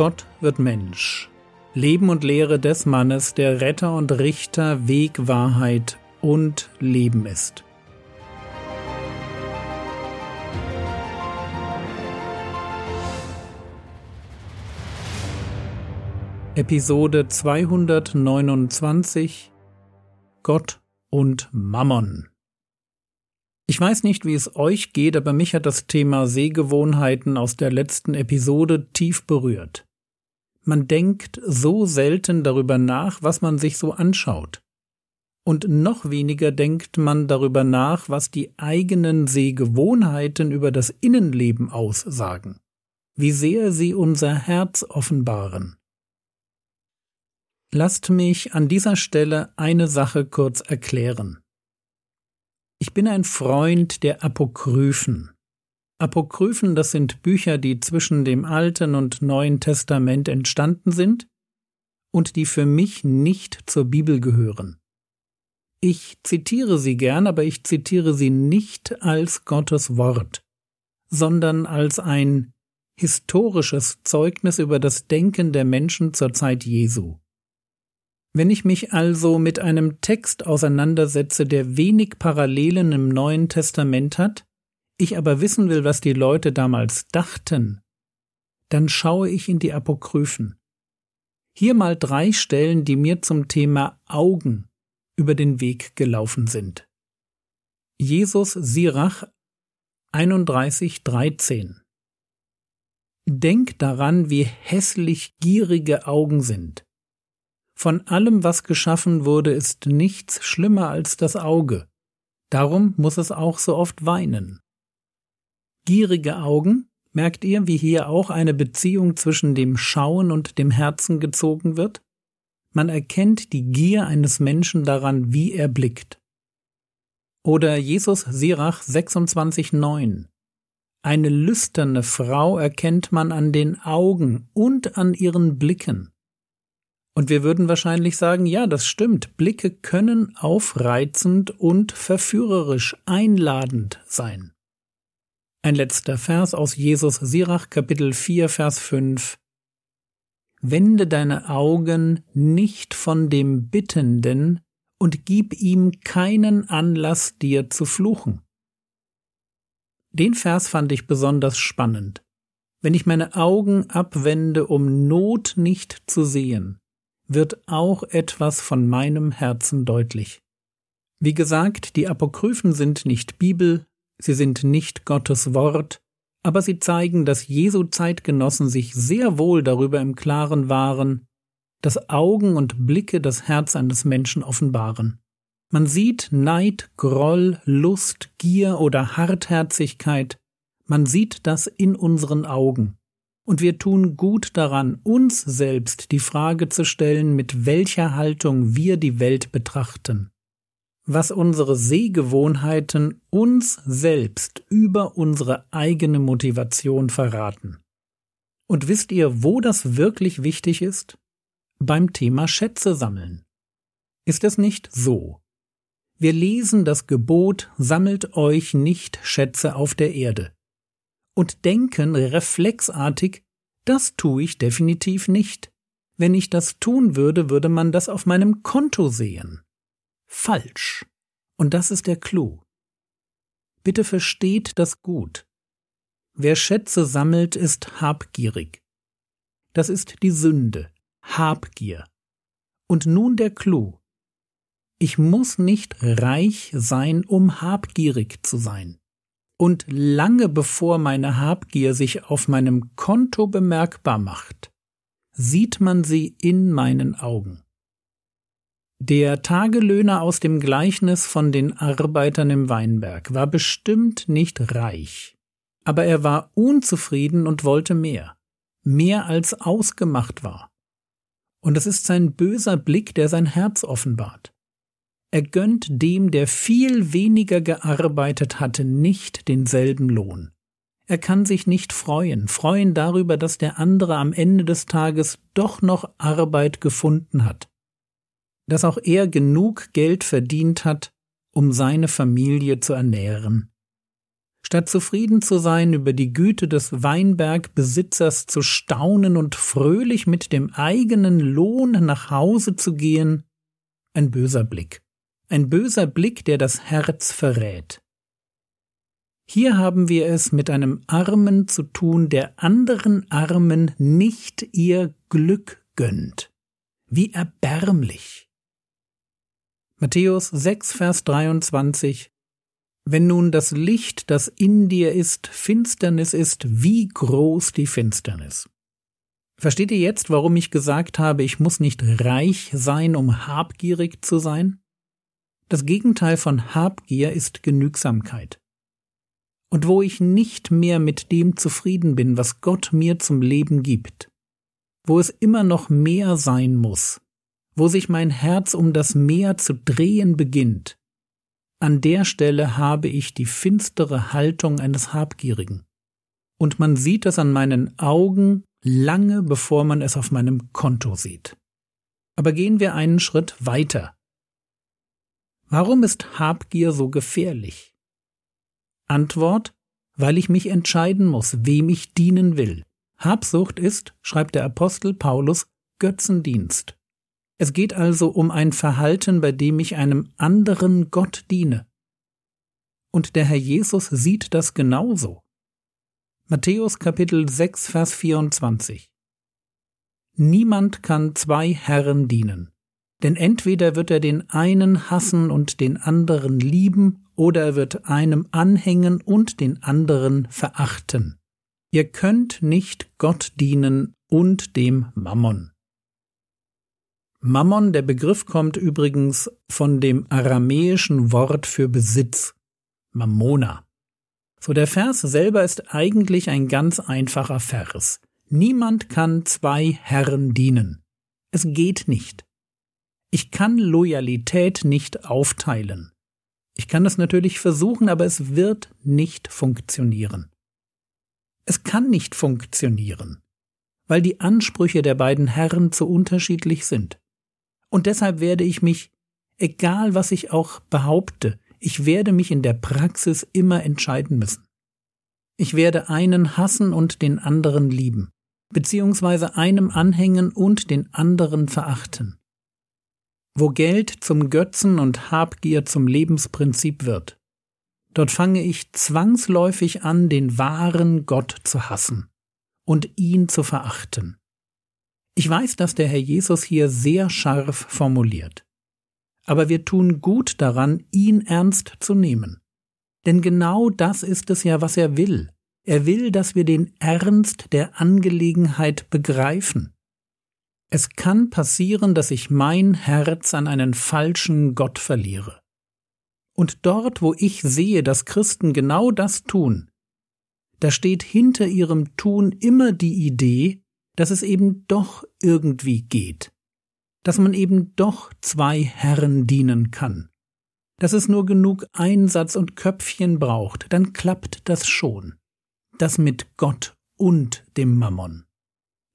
Gott wird Mensch. Leben und Lehre des Mannes, der Retter und Richter, Weg, Wahrheit und Leben ist. Episode 229 Gott und Mammon ich weiß nicht, wie es euch geht, aber mich hat das Thema Sehgewohnheiten aus der letzten Episode tief berührt. Man denkt so selten darüber nach, was man sich so anschaut. Und noch weniger denkt man darüber nach, was die eigenen Sehgewohnheiten über das Innenleben aussagen, wie sehr sie unser Herz offenbaren. Lasst mich an dieser Stelle eine Sache kurz erklären. Ich bin ein Freund der Apokryphen. Apokryphen, das sind Bücher, die zwischen dem Alten und Neuen Testament entstanden sind und die für mich nicht zur Bibel gehören. Ich zitiere sie gern, aber ich zitiere sie nicht als Gottes Wort, sondern als ein historisches Zeugnis über das Denken der Menschen zur Zeit Jesu. Wenn ich mich also mit einem Text auseinandersetze, der wenig Parallelen im Neuen Testament hat, ich aber wissen will, was die Leute damals dachten, dann schaue ich in die Apokryphen. Hier mal drei Stellen, die mir zum Thema Augen über den Weg gelaufen sind. Jesus Sirach 31,13 Denk daran, wie hässlich gierige Augen sind. Von allem, was geschaffen wurde, ist nichts schlimmer als das Auge. Darum muss es auch so oft weinen. Gierige Augen, merkt ihr, wie hier auch eine Beziehung zwischen dem Schauen und dem Herzen gezogen wird? Man erkennt die Gier eines Menschen daran, wie er blickt. Oder Jesus Sirach 26,9. Eine lüsterne Frau erkennt man an den Augen und an ihren Blicken. Und wir würden wahrscheinlich sagen, ja, das stimmt. Blicke können aufreizend und verführerisch einladend sein. Ein letzter Vers aus Jesus Sirach Kapitel 4 Vers 5 Wende deine Augen nicht von dem Bittenden und gib ihm keinen Anlass, dir zu fluchen. Den Vers fand ich besonders spannend. Wenn ich meine Augen abwende, um Not nicht zu sehen, wird auch etwas von meinem Herzen deutlich. Wie gesagt, die Apokryphen sind nicht Bibel, sie sind nicht Gottes Wort, aber sie zeigen, dass Jesu Zeitgenossen sich sehr wohl darüber im Klaren waren, dass Augen und Blicke das Herz eines Menschen offenbaren. Man sieht Neid, Groll, Lust, Gier oder Hartherzigkeit, man sieht das in unseren Augen. Und wir tun gut daran, uns selbst die Frage zu stellen, mit welcher Haltung wir die Welt betrachten. Was unsere Sehgewohnheiten uns selbst über unsere eigene Motivation verraten. Und wisst ihr, wo das wirklich wichtig ist? Beim Thema Schätze sammeln. Ist es nicht so? Wir lesen das Gebot, sammelt euch nicht Schätze auf der Erde und denken reflexartig, das tue ich definitiv nicht. Wenn ich das tun würde, würde man das auf meinem Konto sehen. Falsch. Und das ist der Clou. Bitte versteht das gut. Wer Schätze sammelt, ist habgierig. Das ist die Sünde, Habgier. Und nun der Clou. Ich muss nicht reich sein, um habgierig zu sein und lange bevor meine Habgier sich auf meinem Konto bemerkbar macht, sieht man sie in meinen Augen. Der Tagelöhner aus dem Gleichnis von den Arbeitern im Weinberg war bestimmt nicht reich, aber er war unzufrieden und wollte mehr, mehr als ausgemacht war. Und es ist sein böser Blick, der sein Herz offenbart. Er gönnt dem, der viel weniger gearbeitet hatte, nicht denselben Lohn. Er kann sich nicht freuen, freuen darüber, dass der andere am Ende des Tages doch noch Arbeit gefunden hat, dass auch er genug Geld verdient hat, um seine Familie zu ernähren. Statt zufrieden zu sein über die Güte des Weinbergbesitzers zu staunen und fröhlich mit dem eigenen Lohn nach Hause zu gehen, ein böser Blick. Ein böser Blick, der das Herz verrät. Hier haben wir es mit einem Armen zu tun, der anderen Armen nicht ihr Glück gönnt. Wie erbärmlich. Matthäus 6, Vers 23 Wenn nun das Licht, das in dir ist, Finsternis ist, wie groß die Finsternis. Versteht ihr jetzt, warum ich gesagt habe, ich muss nicht reich sein, um habgierig zu sein? Das Gegenteil von Habgier ist Genügsamkeit. Und wo ich nicht mehr mit dem zufrieden bin, was Gott mir zum Leben gibt, wo es immer noch mehr sein muss, wo sich mein Herz um das Meer zu drehen beginnt, an der Stelle habe ich die finstere Haltung eines Habgierigen. Und man sieht es an meinen Augen lange bevor man es auf meinem Konto sieht. Aber gehen wir einen Schritt weiter. Warum ist Habgier so gefährlich? Antwort, weil ich mich entscheiden muss, wem ich dienen will. Habsucht ist, schreibt der Apostel Paulus, Götzendienst. Es geht also um ein Verhalten, bei dem ich einem anderen Gott diene. Und der Herr Jesus sieht das genauso. Matthäus Kapitel 6, Vers 24 Niemand kann zwei Herren dienen, denn entweder wird er den einen hassen und den anderen lieben, oder er wird einem anhängen und den anderen verachten. Ihr könnt nicht Gott dienen und dem Mammon. Mammon, der Begriff kommt übrigens von dem aramäischen Wort für Besitz, Mammona. So der Vers selber ist eigentlich ein ganz einfacher Vers. Niemand kann zwei Herren dienen. Es geht nicht. Ich kann Loyalität nicht aufteilen. Ich kann das natürlich versuchen, aber es wird nicht funktionieren. Es kann nicht funktionieren, weil die Ansprüche der beiden Herren zu unterschiedlich sind. Und deshalb werde ich mich, egal was ich auch behaupte, ich werde mich in der Praxis immer entscheiden müssen. Ich werde einen hassen und den anderen lieben, beziehungsweise einem anhängen und den anderen verachten. Wo Geld zum Götzen und Habgier zum Lebensprinzip wird, dort fange ich zwangsläufig an, den wahren Gott zu hassen und ihn zu verachten. Ich weiß, dass der Herr Jesus hier sehr scharf formuliert. Aber wir tun gut daran, ihn ernst zu nehmen. Denn genau das ist es ja, was er will. Er will, dass wir den Ernst der Angelegenheit begreifen. Es kann passieren, dass ich mein Herz an einen falschen Gott verliere. Und dort, wo ich sehe, dass Christen genau das tun, da steht hinter ihrem Tun immer die Idee, dass es eben doch irgendwie geht, dass man eben doch zwei Herren dienen kann, dass es nur genug Einsatz und Köpfchen braucht, dann klappt das schon. Das mit Gott und dem Mammon.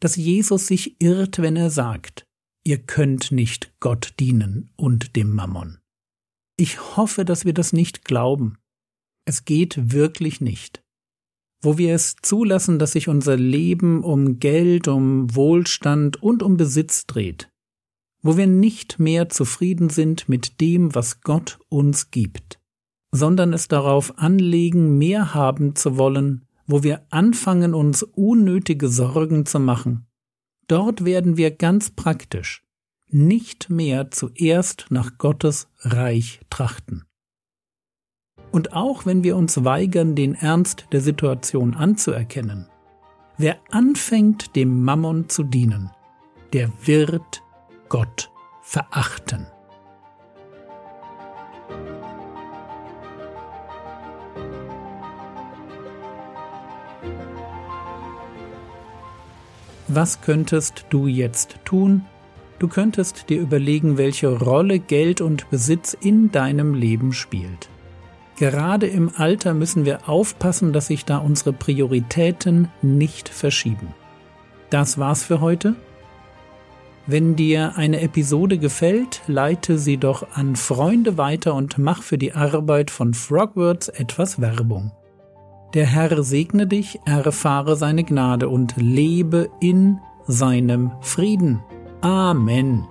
Dass Jesus sich irrt, wenn er sagt, ihr könnt nicht Gott dienen und dem Mammon. Ich hoffe, dass wir das nicht glauben. Es geht wirklich nicht wo wir es zulassen, dass sich unser Leben um Geld, um Wohlstand und um Besitz dreht, wo wir nicht mehr zufrieden sind mit dem, was Gott uns gibt, sondern es darauf anlegen, mehr haben zu wollen, wo wir anfangen, uns unnötige Sorgen zu machen. Dort werden wir ganz praktisch nicht mehr zuerst nach Gottes Reich trachten. Und auch wenn wir uns weigern, den Ernst der Situation anzuerkennen, wer anfängt, dem Mammon zu dienen, der wird Gott verachten. Was könntest du jetzt tun? Du könntest dir überlegen, welche Rolle Geld und Besitz in deinem Leben spielt. Gerade im Alter müssen wir aufpassen, dass sich da unsere Prioritäten nicht verschieben. Das war's für heute. Wenn dir eine Episode gefällt, leite sie doch an Freunde weiter und mach für die Arbeit von Frogwords etwas Werbung. Der Herr segne dich, erfahre seine Gnade und lebe in seinem Frieden. Amen.